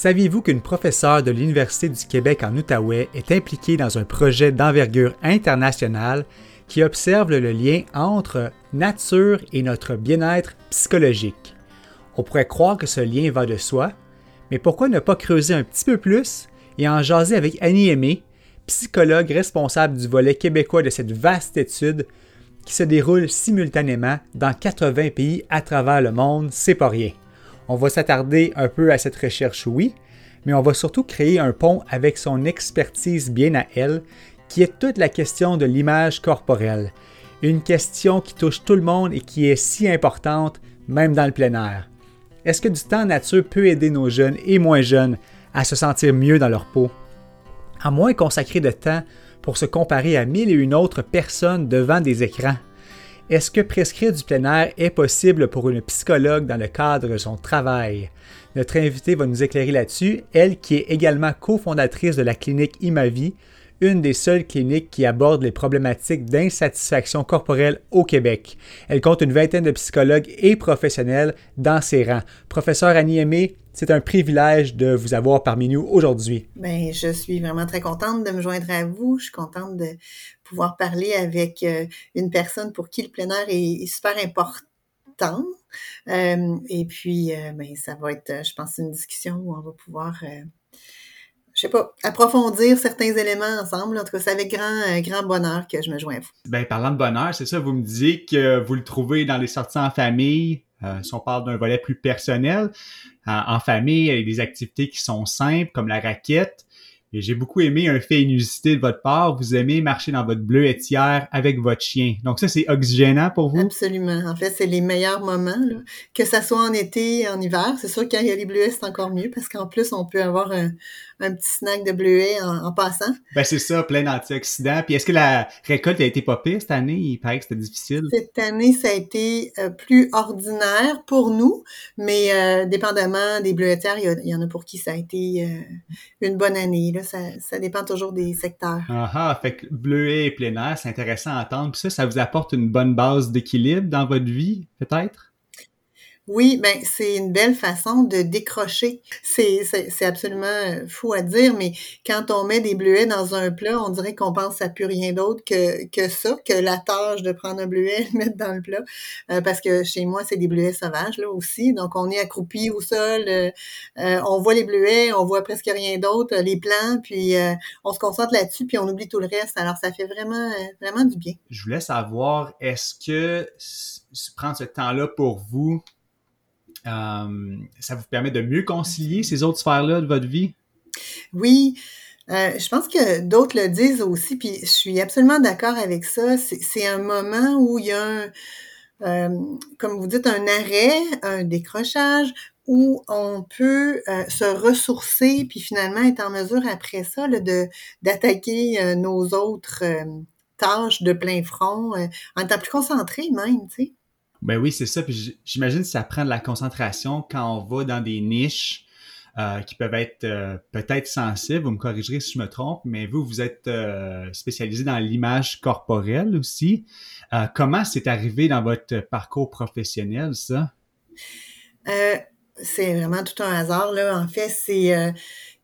Saviez-vous qu'une professeure de l'Université du Québec en Outaouais est impliquée dans un projet d'envergure internationale qui observe le lien entre nature et notre bien-être psychologique? On pourrait croire que ce lien va de soi, mais pourquoi ne pas creuser un petit peu plus et en jaser avec Annie Aimé, psychologue responsable du volet québécois de cette vaste étude qui se déroule simultanément dans 80 pays à travers le monde, c'est pas rien. On va s'attarder un peu à cette recherche, oui, mais on va surtout créer un pont avec son expertise bien à elle, qui est toute la question de l'image corporelle. Une question qui touche tout le monde et qui est si importante, même dans le plein air. Est-ce que du temps nature peut aider nos jeunes et moins jeunes à se sentir mieux dans leur peau? À moins consacrer de temps pour se comparer à mille et une autres personnes devant des écrans. Est-ce que prescrire du plein air est possible pour une psychologue dans le cadre de son travail? Notre invitée va nous éclairer là-dessus, elle qui est également cofondatrice de la clinique Imavie, une des seules cliniques qui aborde les problématiques d'insatisfaction corporelle au Québec. Elle compte une vingtaine de psychologues et professionnels dans ses rangs. Professeur Annie Aimé, c'est un privilège de vous avoir parmi nous aujourd'hui. Ben, je suis vraiment très contente de me joindre à vous. Je suis contente de pouvoir parler avec euh, une personne pour qui le plein air est, super important. Euh, et puis, euh, ben, ça va être, je pense, une discussion où on va pouvoir je sais pas, approfondir certains éléments ensemble. En tout cas, c'est avec grand, grand bonheur que je me joins à vous. Ben, parlant de bonheur, c'est ça, vous me disiez que vous le trouvez dans les sorties en famille, si on parle d'un volet plus personnel, en famille, avec des activités qui sont simples, comme la raquette, et j'ai beaucoup aimé un fait inusité de votre part. Vous aimez marcher dans votre bleuetière avec votre chien. Donc ça, c'est oxygénant pour vous? Absolument. En fait, c'est les meilleurs moments. Là. Que ça soit en été, en hiver. C'est sûr qu'il y a les bleuets, c'est encore mieux parce qu'en plus, on peut avoir un, un petit snack de bleuets en, passant. Ben c'est ça, plein d'antioxydants. Puis est-ce que la récolte a été pas pire cette année? Il paraît que c'était difficile. Cette année, ça a été euh, plus ordinaire pour nous, mais euh, dépendamment des bleuetières, il y, en a pour qui ça a été euh, une bonne année. Là. Ça, ça, dépend toujours des secteurs. Ah ah, fait que bleuet et plein air, c'est intéressant à entendre. Puis ça, ça vous apporte une bonne base d'équilibre dans votre vie, peut-être? Oui, ben c'est une belle façon de décrocher. C'est, c'est, absolument euh, fou à dire, mais quand on met des bleuets dans un plat, on dirait qu'on pense à plus rien d'autre que, que ça, que la tâche de prendre un bleuet et le mettre dans le plat. Euh, parce que chez moi, c'est des bleuets sauvages là aussi. Donc on est accroupi au sol, euh, on voit les bleuets, on voit presque rien d'autre, les plants, puis on se concentre là-dessus, puis on oublie tout le reste. Alors ça fait vraiment, vraiment du bien. Je voulais savoir, est-ce que prendre ce temps-là pour vous, euh, ça vous permet de mieux concilier ces autres sphères-là de votre vie? Oui. Euh, je pense que d'autres le disent aussi, puis je suis absolument d'accord avec ça. C'est un moment où il y a un, euh, comme vous dites, un arrêt, un décrochage, où on peut se ressourcer, puis finalement être en mesure après ça de d'attaquer nos autres tâches de plein front, en étant plus concentré même, tu sais. Ben oui, c'est ça. Puis j'imagine que ça prend de la concentration quand on va dans des niches euh, qui peuvent être euh, peut-être sensibles. Vous me corrigerez si je me trompe, mais vous, vous êtes euh, spécialisé dans l'image corporelle aussi. comment c'est arrivé dans votre parcours professionnel, ça? c'est vraiment tout un hasard. Là. En fait, c'est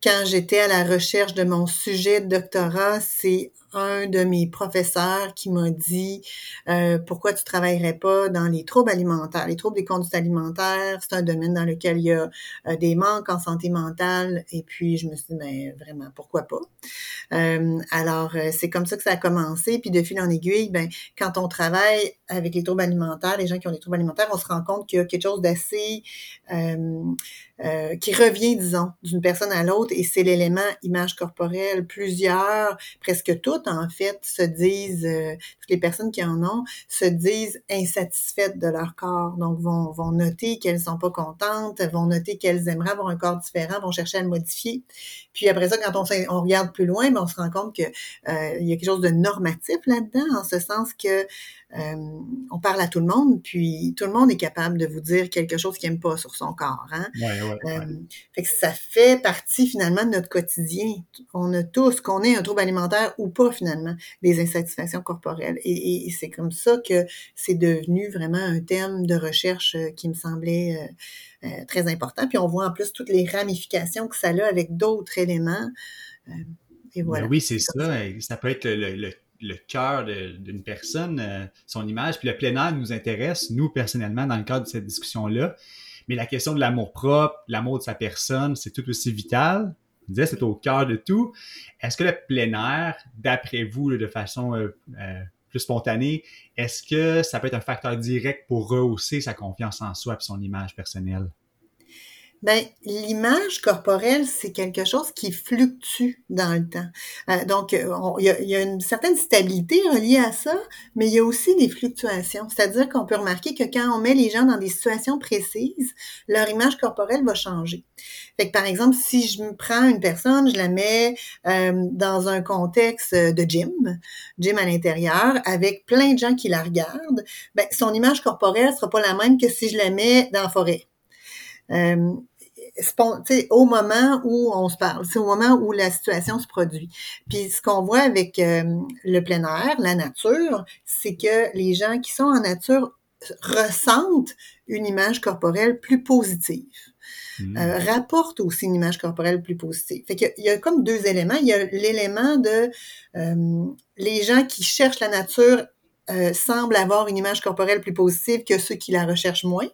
quand j'étais à la recherche de mon sujet de doctorat, c'est un de mes professeurs qui m'a dit euh, pourquoi tu travaillerais pas dans les troubles alimentaires. Les troubles des conduites alimentaires, c'est un domaine dans lequel il y a euh, des manques en santé mentale. Et puis je me suis dit ben vraiment pourquoi pas? alors, c'est comme ça que ça a commencé. Puis de fil en aiguille, ben, quand on travaille avec les troubles alimentaires, les gens qui ont des troubles alimentaires, on se rend compte qu'il y a quelque chose d'assez euh, qui revient, disons, d'une personne à l'autre, et c'est l'élément image corporelle. Plusieurs, presque toutes en fait, se disent, euh, toutes les personnes qui en ont, se disent insatisfaites de leur corps. Donc, vont, vont noter qu'elles sont pas contentes, vont noter qu'elles aimeraient avoir un corps différent, vont chercher à le modifier. Puis après ça, quand on, on regarde plus loin, ben, on se rend compte que euh, il y a quelque chose de normatif là-dedans, en ce sens que euh, on parle à tout le monde, puis tout le monde est capable de vous dire quelque chose qu'il n'aime pas sur son corps. Hein? Euh, fait que ça fait partie finalement de notre quotidien. On a tous, qu'on ait un trouble alimentaire ou pas finalement, des insatisfactions corporelles. Et, c'est comme ça que c'est devenu vraiment un thème de recherche euh, qui me semblait très important. Puis on voit en plus toutes les ramifications que ça a avec d'autres éléments. et ben oui, c'est ça. ça. peut être le le cœur d'une personne, euh, son image. Puis le plein air nous intéresse, nous personnellement, dans le cadre de cette discussion-là. Mais la question de l'amour propre, l'amour de sa personne, c'est tout aussi vital. Je disais, c'est au cœur de tout. Est-ce que le plein air, d'après vous, de façon euh, euh, plus spontanée, est-ce que ça peut être un facteur direct pour rehausser sa confiance en soi et son image personnelle? Ben, l'image corporelle, c'est quelque chose qui fluctue dans le temps. Euh, donc, euh, il y, a une certaine stabilité reliée à ça, mais il y a aussi des fluctuations. C'est-à-dire qu'on peut remarquer que quand on met les gens dans des situations précises, leur image corporelle va changer. Fait que, par exemple, si je prends une personne, je la mets euh, dans un contexte de gym, gym à l'intérieur, avec plein de gens qui la regardent, ben, son image corporelle sera pas la même que si je la mets dans la forêt au moment où on se parle, c'est au moment où la situation se produit. Puis ce qu'on voit avec euh, le plein air, la nature, c'est que les gens qui sont en nature ressentent une image corporelle plus positive. Mmh. Euh, rapportent aussi une image corporelle plus positive. Fait qu'il y, a comme deux éléments. Il y a l'élément de euh, les gens qui cherchent la nature semblent avoir une image corporelle plus positive que ceux qui la recherchent moins.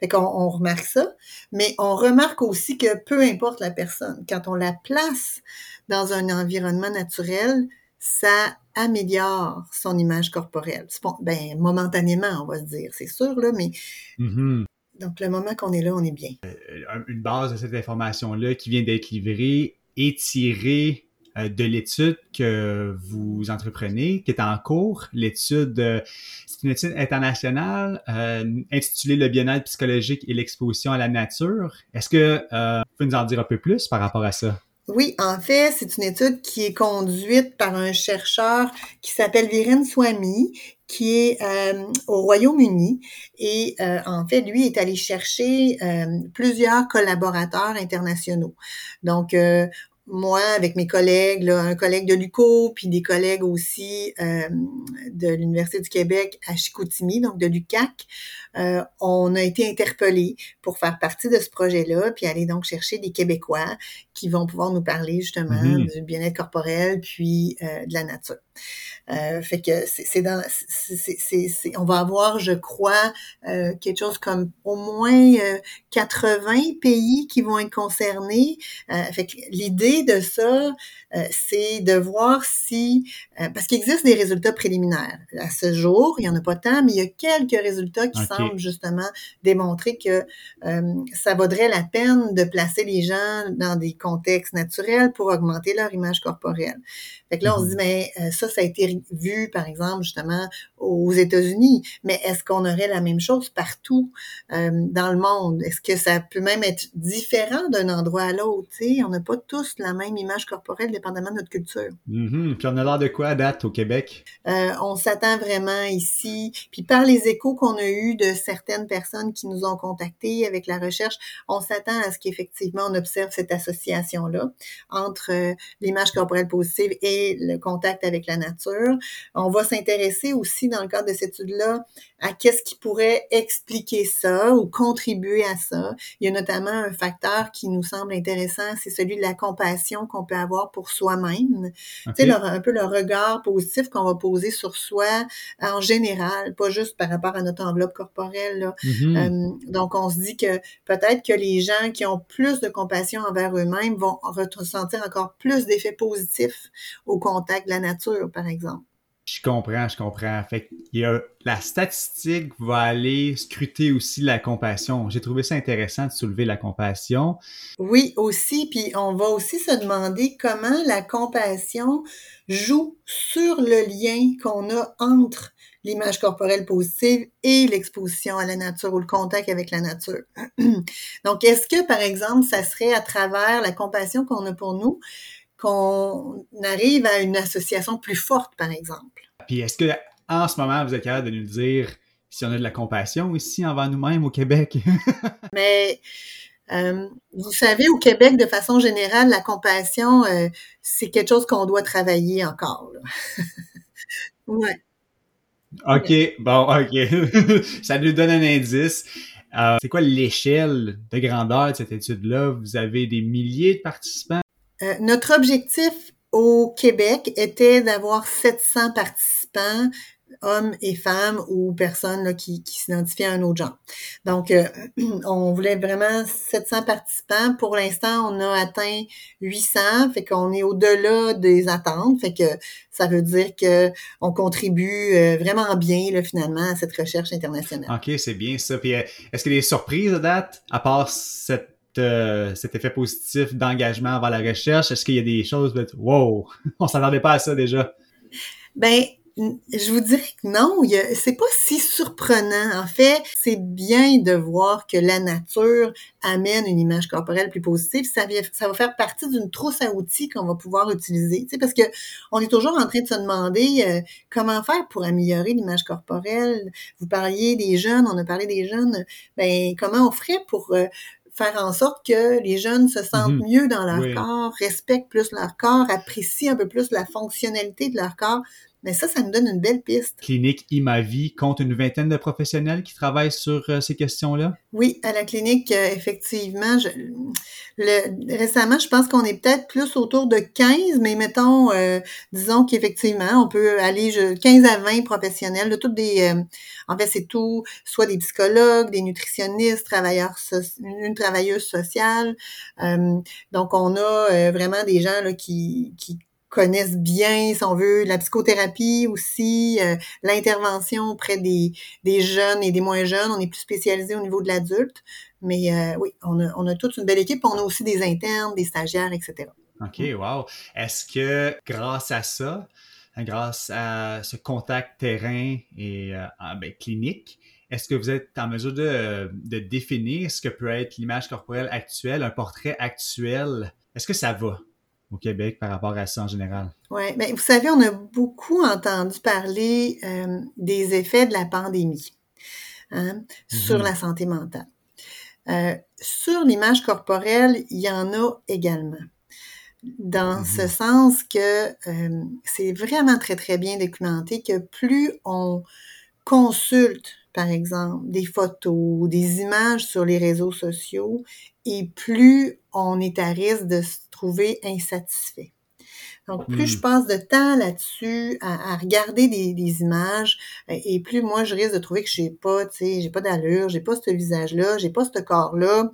Fait qu'on on remarque ça, mais on remarque aussi que peu importe la personne, quand on la place dans un environnement naturel, ça améliore son image corporelle. Ben, momentanément, on va se dire, c'est sûr, là, mais mm-hmm. donc le moment qu'on est là, on est bien. Euh, une base de cette information-là qui vient d'être livrée est tirée euh, de l'étude que vous entreprenez, qui est en cours. L'étude, euh, c'est une étude internationale euh, intitulée Le bien-être psychologique et l'exposition à la nature. Est-ce que euh, vous pouvez nous en dire un peu plus par rapport à ça? Oui, en fait, c'est une étude qui est conduite par un chercheur qui s'appelle Viren Swamy, qui est au Royaume-Uni. Et en fait, lui est allé chercher plusieurs collaborateurs internationaux. Donc, moi, avec mes collègues, un collègue de l'UCO, puis des collègues aussi euh, de l'Université du Québec à Chicoutimi, donc de l'UCAC, euh, on a été interpellés pour faire partie de ce projet-là, puis aller donc chercher des Québécois qui vont pouvoir nous parler justement mm-hmm. du bien-être corporel, puis euh, de la nature. Euh, fait que c'est dans, c'est, on va avoir, je crois, euh, quelque chose comme au moins 80 pays qui vont être concernés. fait que l'idée de ça, c'est de voir si, parce qu'il existe des résultats préliminaires. À ce jour, il y en a pas tant, mais il y a quelques résultats qui semblent justement démontrer que ça vaudrait la peine de placer les gens dans des contextes naturels pour augmenter leur image corporelle. Fait que là, on se dit, mm-hmm. mais euh, ça, ça a été vu, par exemple, justement, aux États-Unis. Mais est-ce qu'on aurait la même chose partout euh, dans le monde? Est-ce que ça peut même être différent d'un endroit à l'autre? On n'a pas tous la même image corporelle, dépendamment de notre culture. Mm-hmm. Puis on a l'air de quoi à date au Québec? Euh, on s'attend vraiment ici. Puis par les échos qu'on a eus de certaines personnes qui nous ont contactés avec la recherche, on s'attend à ce qu'effectivement, on observe cette association-là entre l'image corporelle positive et le contact avec la nature. On va s'intéresser aussi dans le cadre de cette étude-là à qu'est-ce qui pourrait expliquer ça ou contribuer à ça. Il y a notamment un facteur qui nous semble intéressant, c'est celui de la compassion qu'on peut avoir pour soi-même. Tu sais, un peu le regard positif qu'on va poser sur soi en général, pas juste par rapport à notre enveloppe corporelle. Là. Mm-hmm. donc, on se dit que peut-être que les gens qui ont plus de compassion envers eux-mêmes vont ressentir encore plus d'effets positifs au contact de la nature, par exemple. Je comprends, je comprends. Fait il y a, la statistique va aller scruter aussi la compassion. J'ai trouvé ça intéressant de soulever la compassion. Oui, aussi. Puis on va aussi se demander comment la compassion joue sur le lien qu'on a entre l'image corporelle positive et l'exposition à la nature ou le contact avec la nature. Donc, est-ce que, par exemple, ça serait à travers la compassion qu'on a pour nous, qu'on arrive à une association plus forte, par exemple. Puis est-ce que en ce moment, vous êtes capable de nous dire si on a de la compassion ici envers nous-mêmes au Québec? Mais euh, vous savez, au Québec, de façon générale, la compassion, euh, c'est quelque chose qu'on doit travailler encore. ouais. OK, bon, OK. Ça nous donne un indice. Euh, c'est quoi l'échelle de grandeur de cette étude-là? Vous avez des milliers de participants? Euh, notre objectif au Québec était d'avoir 700 participants hommes et femmes ou personnes là, qui, qui s'identifiaient à un autre genre. Donc, euh, on voulait vraiment 700 participants. Pour l'instant, on a atteint 800, fait qu'on est au-delà des attentes. Fait que ça veut dire que on contribue euh, vraiment bien là, finalement à cette recherche internationale. OK, c'est bien ça. Puis, est-ce qu'il y a des surprises à date, à part cette euh, cet effet positif d'engagement vers la recherche? Est-ce qu'il y a des choses wow, on s'attendait pas à ça déjà? Ben, je vous dirais que non, c'est pas si surprenant. En fait, c'est bien de voir que la nature amène une image corporelle plus positive. Ça, ça va faire partie d'une trousse à outils qu'on va pouvoir utiliser. Tu sais, parce que on est toujours en train de se demander euh, comment faire pour améliorer l'image corporelle. Vous parliez des jeunes, on a parlé des jeunes. Ben, comment on ferait pour euh, faire en sorte que les jeunes se sentent mhm. mieux dans leur corps, respectent plus leur corps, apprécient un peu plus la fonctionnalité de leur corps. Mais ça, ça nous donne une belle piste. Clinique Imavie compte une vingtaine de professionnels qui travaillent sur euh, ces questions-là? Oui, à la clinique, euh, effectivement. Je, le, récemment, je pense qu'on est peut-être plus autour de 15, mais mettons, euh, disons qu'effectivement, on peut aller 15 à 20 professionnels, de toutes des... en fait, c'est tout, soit des psychologues, des nutritionnistes, travailleurs, une travailleuse sociale. donc, on a vraiment des gens là, qui, qui connaissent bien, si on veut, la psychothérapie aussi, euh, l'intervention auprès des, jeunes et des moins jeunes. On est plus spécialisé au niveau de l'adulte. Mais euh, oui, on a, toute une belle équipe. On a aussi des internes, des stagiaires, etc. OK, wow. Est-ce que grâce à ça, grâce à ce contact terrain et euh, ben, clinique, est-ce que vous êtes en mesure de, de définir ce que peut être l'image corporelle actuelle, un portrait actuel? Est-ce que ça va? Au Québec par rapport à ça en général? Oui, mais vous savez, on a beaucoup entendu parler euh, des effets de la pandémie hein, sur mm-hmm. la santé mentale. Euh, sur l'image corporelle, il y en a également. Dans ce mm-hmm. sens que euh, c'est vraiment très, très bien documenté que plus on consulte, par exemple, des photos, des images sur les réseaux sociaux, et plus on est à risque de se trouver insatisfait. Donc, plus je hmm. passe de temps là-dessus, à, regarder des, images, euh, et plus moi, je risque de trouver que j'ai pas, tu sais, j'ai pas d'allure, j'ai pas ce visage-là, j'ai pas ce corps-là,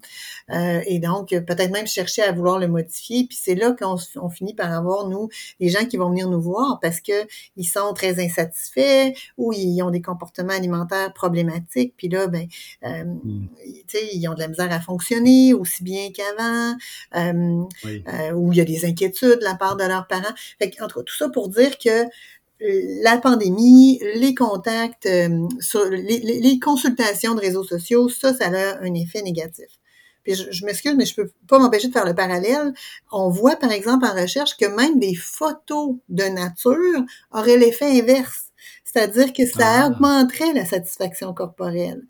euh, et donc peut-être même chercher à vouloir le modifier. Puis c'est là qu'on on finit par avoir nous des gens qui vont venir nous voir parce que ils sont très insatisfaits ou ils ont des comportements alimentaires problématiques. Puis là, ben, euh, hmm. tu sais, ils ont de la misère à fonctionner aussi bien qu'avant, ou il y a des inquiétudes de la part de leurs parents fait entre tout ça pour dire que euh, la pandémie, les contacts, euh, les, consultations de réseaux sociaux, ça, ça a un effet négatif. Puis je, m'excuse, mais je peux pas m'empêcher de faire le parallèle. On voit, par exemple, en recherche que même des photos de nature auraient l'effet inverse. C'est-à-dire que ça ah. augmenterait la satisfaction corporelle.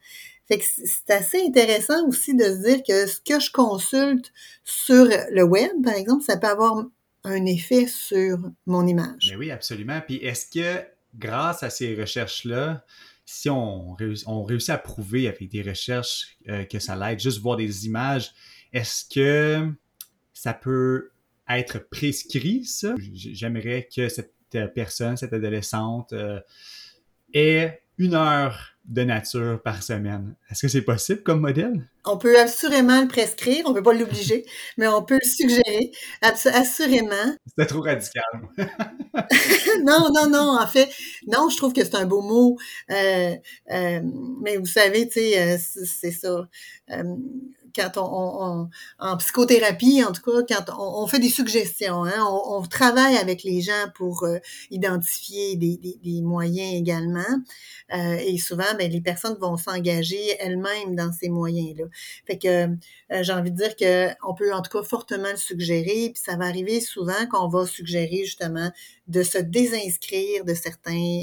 Fait que c'est assez intéressant aussi de se dire que ce que je consulte sur le web, par exemple, ça peut avoir un effet sur mon image. Mais oui, absolument. Puis est-ce que grâce à ces recherches-là, si on, réussit à prouver avec des recherches euh, que ça l'aide, juste voir des images, est-ce que ça peut être prescrit, ça? J'aimerais que cette personne, cette adolescente, euh, ait une heure de nature par semaine. Est-ce que c'est possible comme modèle? On peut assurément le prescrire, on peut pas l'obliger, mais on peut le suggérer, assurément. C'était trop radical. non, non, non, en fait, non, je trouve que c'est un beau mot, euh, euh, mais vous savez, tu sais, euh, c'est ça quand on, en psychothérapie, en tout cas, quand on, fait des suggestions, hein, on, travaille avec les gens pour euh, identifier des, moyens également. Euh, et souvent, ben, les personnes vont s'engager elles-mêmes dans ces moyens-là. Fait que euh, j'ai envie de dire que on peut en tout cas fortement le suggérer, puis ça va arriver souvent qu'on va suggérer justement de se désinscrire de certains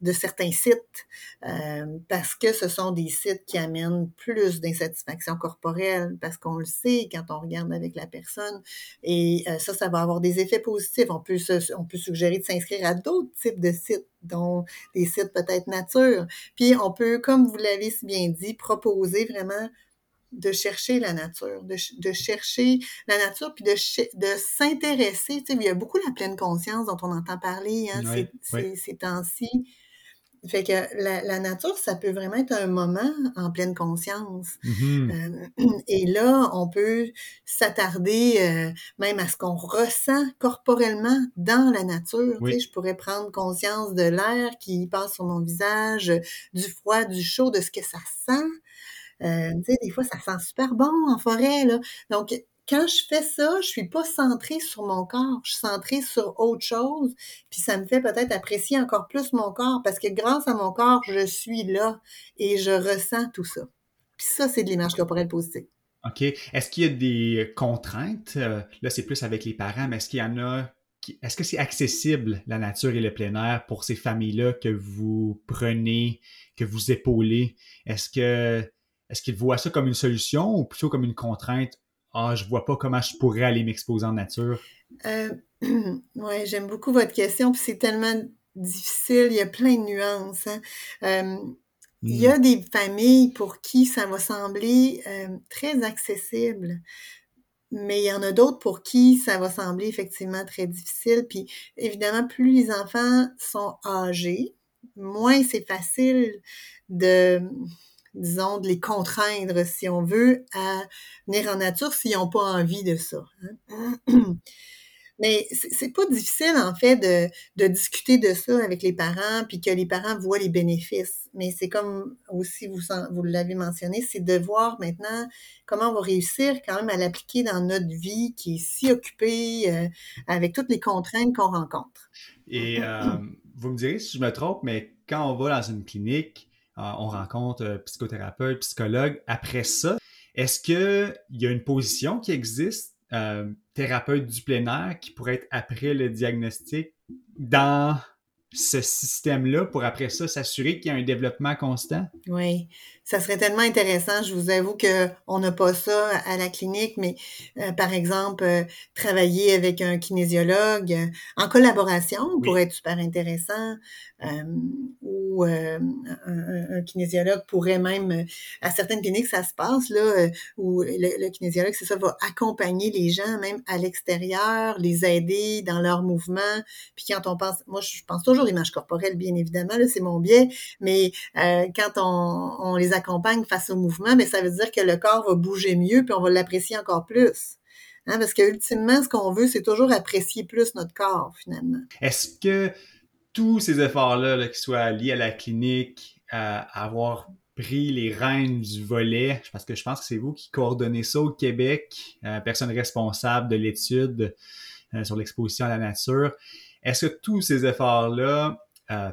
de certains sites euh, parce que ce sont des sites qui amènent plus d'insatisfaction corporelle parce qu'on le sait quand on regarde avec la personne et euh, ça, ça va avoir des effets positifs. On peut, on peut suggérer de s'inscrire à d'autres types de sites dont des sites peut-être nature. Puis on peut, comme vous l'avez si bien dit, proposer vraiment de chercher la nature, de, de chercher la nature, puis de, de s'intéresser. Tu sais, il y a beaucoup la pleine conscience dont on entend parler hein, ces, ces temps-ci. Fait que la, nature, ça peut vraiment être un moment en pleine conscience. Mm-hmm. Euh, et là, on peut s'attarder euh, même à ce qu'on ressent corporellement dans la nature. Tu sais, je pourrais prendre conscience de l'air qui passe sur mon visage, du froid, du chaud, de ce que ça sent. Euh, tu sais, des fois, ça sent super bon en forêt. Là. Donc, quand je fais ça, je suis pas centrée sur mon corps, je suis centrée sur autre chose, puis ça me fait peut-être apprécier encore plus mon corps parce que grâce à mon corps, je suis là et je ressens tout ça. Puis ça, c'est de l'image corporelle positive. OK. Est-ce qu'il y a des contraintes? Euh, là, c'est plus avec les parents, mais est-ce qu'il y en a est-ce que c'est accessible, la nature et le plein air, pour ces familles-là que vous prenez, que vous épaulez? Est-ce que est-ce qu'ils voient ça comme une solution ou plutôt comme une contrainte ah, je vois pas comment je pourrais aller m'exposer en nature? Euh, oui, j'aime beaucoup votre question, puis c'est tellement difficile, il y a plein de nuances. Hein. Euh, il y a hmm. des familles pour qui ça va sembler euh, très accessible, mais il y en a d'autres pour qui ça va sembler effectivement très difficile. Puis évidemment, plus les enfants sont âgés, moins c'est facile de disons, de les contraindre, si on veut, à venir en nature s'ils n'ont pas envie de ça. Hein. Mais c'est pas difficile, en fait, de, de, discuter de ça avec les parents, puis que les parents voient les bénéfices. Mais c'est comme aussi, vous, vous l'avez mentionné, c'est de voir maintenant comment on va réussir quand même à l'appliquer dans notre vie qui est si occupée euh, avec toutes les contraintes qu'on rencontre. Et euh, vous me direz si je me trompe, mais quand on va dans une clinique, on rencontre euh, psychothérapeute, psychologue. Après ça, est-ce qu'il y a une position qui existe, euh, thérapeute du plein air, qui pourrait être après le diagnostic dans ce système-là pour après ça s'assurer qu'il y a un développement constant? Oui, ça serait tellement intéressant. Je vous avoue que on n'a pas ça à la clinique, mais par exemple, travailler avec un kinésiologue en collaboration pourrait être super intéressant. ou un, un, kinésiologue pourrait même, à certaines cliniques, ça se passe là, où le, kinésiologue, c'est ça, va accompagner les gens même à l'extérieur, les aider dans leurs mouvements. Puis quand on pense, moi je pense toujours l'image corporelle, bien évidemment, c'est mon biais, mais quand on, on les accompagne face au mouvement, mais ça veut dire que le corps va bouger mieux, puis on va l'apprécier encore plus. Hein, parce que ultimement, ce qu'on veut, c'est toujours apprécier plus notre corps, finalement. Est-ce que tous ces efforts-là, là, qu'ils soient liés à la clinique, à avoir pris les rênes du volet, parce que je pense que c'est vous qui coordonnez ça au Québec, euh, personne responsable de l'étude euh, sur l'exposition à la nature, est-ce que tous ces efforts-là euh,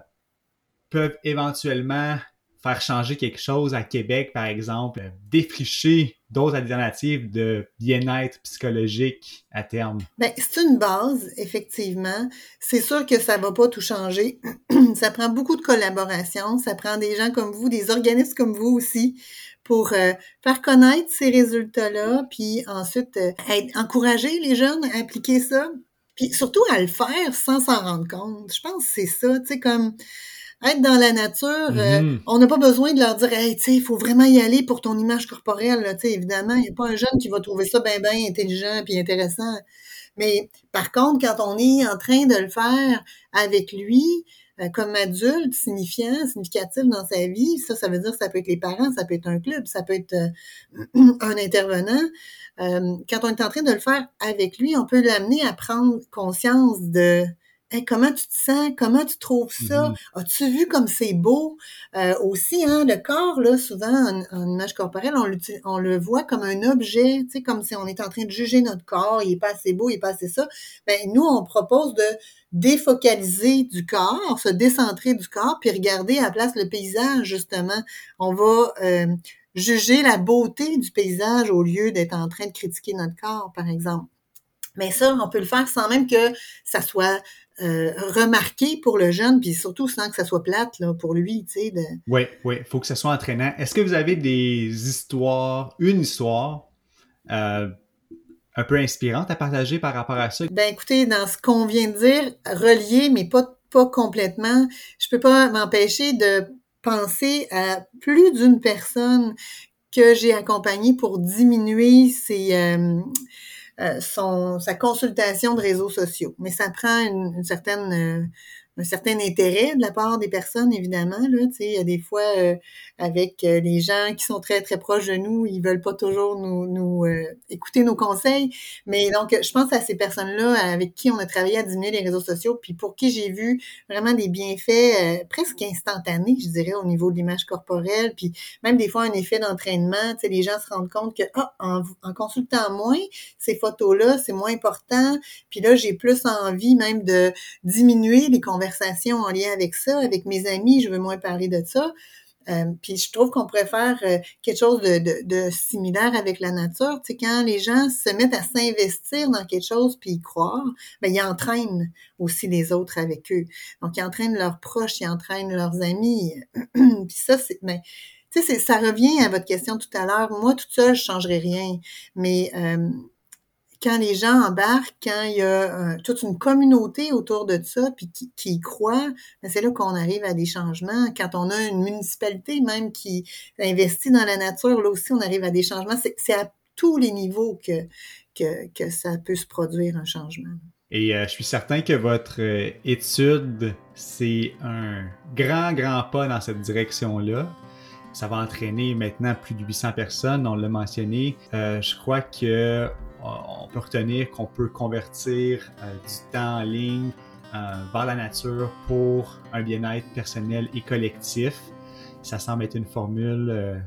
peuvent éventuellement faire changer quelque chose à Québec, par exemple, défricher d'autres alternatives de bien-être psychologique à terme? Bien, c'est une base, effectivement. C'est sûr que ça va pas tout changer. ça prend beaucoup de collaboration. Ça prend des gens comme vous, des organismes comme vous aussi, pour euh, faire connaître ces résultats-là, puis ensuite euh, encourager les jeunes à appliquer ça, puis surtout à le faire sans s'en rendre compte. Je pense que c'est ça, tu sais, comme être dans la nature, euh, mm-hmm. on n'a pas besoin de leur dire, hey, tu sais, il faut vraiment y aller pour ton image corporelle. Là, évidemment, il n'y a pas un jeune qui va trouver ça bien, bien intelligent puis intéressant. Mais par contre, quand on est en train de le faire avec lui, comme adulte, signifiant, significatif dans sa vie, ça, ça veut dire que ça peut être les parents, ça peut être un club, ça peut être euh, un intervenant. Euh, quand on est en train de le faire avec lui, on peut l'amener à prendre conscience de comment tu te sens? Comment tu trouves ça? Mm-hmm. As-tu vu comme c'est beau? Euh, aussi, hein, le corps, là, souvent, en, image corporelle, on, on, le voit comme un objet, tu sais, comme si on est en train de juger notre corps, il est pas assez beau, il est pas assez ça. Ben, nous, on propose de défocaliser du corps, se décentrer du corps, puis regarder à la place le paysage, justement. On va euh, juger la beauté du paysage au lieu d'être en train de critiquer notre corps, par exemple. Mais ça, on peut le faire sans même que ça soit euh, remarqué pour le jeune, puis surtout sans que ça soit plate là, pour lui, tu sais. De... Oui, oui, il faut que ça soit entraînant. Est-ce que vous avez des histoires, une histoire euh, un peu inspirante à partager par rapport à ça? Ben écoutez, dans ce qu'on vient de dire, relié, mais pas, pas complètement, je peux pas m'empêcher de penser à plus d'une personne que j'ai accompagnée pour diminuer ses... Euh, euh, son, sa consultation de réseaux sociaux. Mais ça prend une, certaine euh, un certain intérêt de la part des personnes, évidemment. Là, il y a des fois, euh, avec euh, les gens qui sont très, très proches de nous, ils veulent pas toujours nous, nous euh, écouter nos conseils. Mais donc, je pense à ces personnes-là avec qui on a travaillé à diminuer les réseaux sociaux, puis pour qui j'ai vu vraiment des bienfaits presque instantanés, je dirais, au niveau de l'image corporelle, puis même des fois un effet d'entraînement. Les gens se rendent compte que ah, en, en consultant moins ces photos-là, c'est moins important. Puis là, j'ai plus envie même de diminuer les conversations en lien avec ça, avec mes amis, je veux moins parler de ça. Euh, puis je trouve qu'on pourrait faire euh, quelque chose de, similaire avec la nature. Tu sais, quand les gens se mettent à s'investir dans quelque chose puis y croire, ben ils entraînent aussi les autres avec eux. Donc ils entraînent leurs proches, ils entraînent leurs amis. puis ça, c'est ben, tu sais, ça revient à votre question tout à l'heure. Moi, toute seule, je changerais rien. Mais euh, quand les gens embarquent, quand il y a euh, toute une communauté autour de ça, puis qui, y croit, ben, c'est là qu'on arrive à des changements. Quand on a une municipalité même qui investit dans la nature, là aussi, on arrive à des changements. C'est à tous les niveaux que, que, ça peut se produire un changement. Et euh, je suis certain que votre euh, étude, c'est un grand, grand pas dans cette direction-là. Ça va entraîner maintenant plus de 800 personnes, on l'a mentionné. je crois que on peut retenir qu'on peut convertir euh, du temps en ligne euh, vers la nature pour un bien-être personnel et collectif. Ça semble être une formule euh,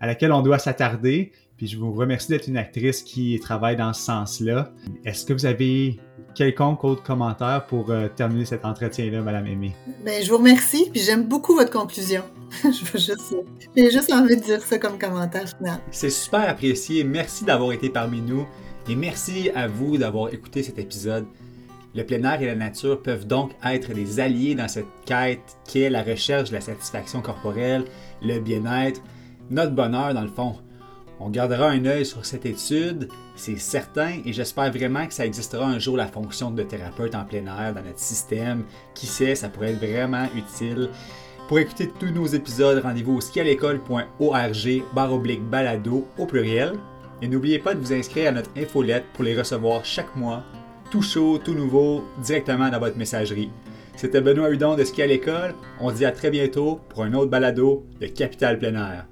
à laquelle on doit s'attarder. Puis je vous remercie d'être une actrice qui travaille dans ce sens-là. Est-ce que vous avez quelconque autre commentaire pour terminer cet entretien-là, Madame Aimée? Ben, je vous remercie, puis j'aime beaucoup votre conclusion. je veux juste, j'ai juste envie de dire ça comme commentaire final. C'est super apprécié. Merci d'avoir été parmi nous. Et merci à vous d'avoir écouté cet épisode. Le plein air et la nature peuvent donc être des alliés dans cette quête qui est la recherche de la satisfaction corporelle, le bien-être, notre bonheur dans le fond. On gardera un œil sur cette étude, c'est certain, et j'espère vraiment que ça existera un jour la fonction de thérapeute en plein air dans notre système. Qui sait, ça pourrait être vraiment utile. Pour écouter tous nos épisodes, rendez-vous au skialécole.org barre oblique balado au pluriel. Et n'oubliez pas de vous inscrire à notre infolette pour les recevoir chaque mois, tout chaud, tout nouveau, directement dans votre messagerie. C'était Benoît Hudon de Ski à l'école. On se dit à très bientôt pour un autre balado de Capital Plein Air.